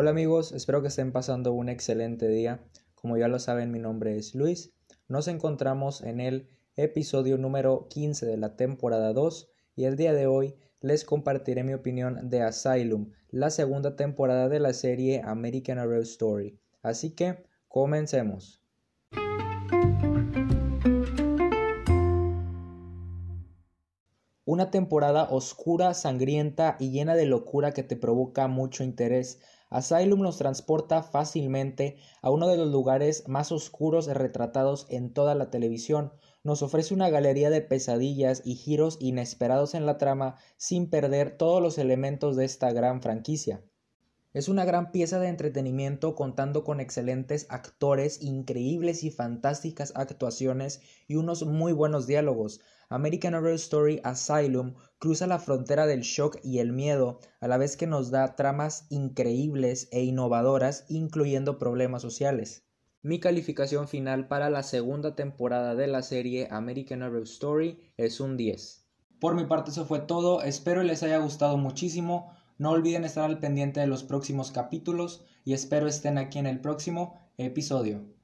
Hola amigos, espero que estén pasando un excelente día. Como ya lo saben, mi nombre es Luis. Nos encontramos en el episodio número 15 de la temporada 2 y el día de hoy les compartiré mi opinión de Asylum, la segunda temporada de la serie American Horror Story. Así que, comencemos. Una temporada oscura, sangrienta y llena de locura que te provoca mucho interés. Asylum nos transporta fácilmente a uno de los lugares más oscuros retratados en toda la televisión. Nos ofrece una galería de pesadillas y giros inesperados en la trama sin perder todos los elementos de esta gran franquicia. Es una gran pieza de entretenimiento contando con excelentes actores, increíbles y fantásticas actuaciones y unos muy buenos diálogos. American Horror Story Asylum cruza la frontera del shock y el miedo, a la vez que nos da tramas increíbles e innovadoras, incluyendo problemas sociales. Mi calificación final para la segunda temporada de la serie American Horror Story es un 10. Por mi parte eso fue todo, espero les haya gustado muchísimo. No olviden estar al pendiente de los próximos capítulos y espero estén aquí en el próximo episodio.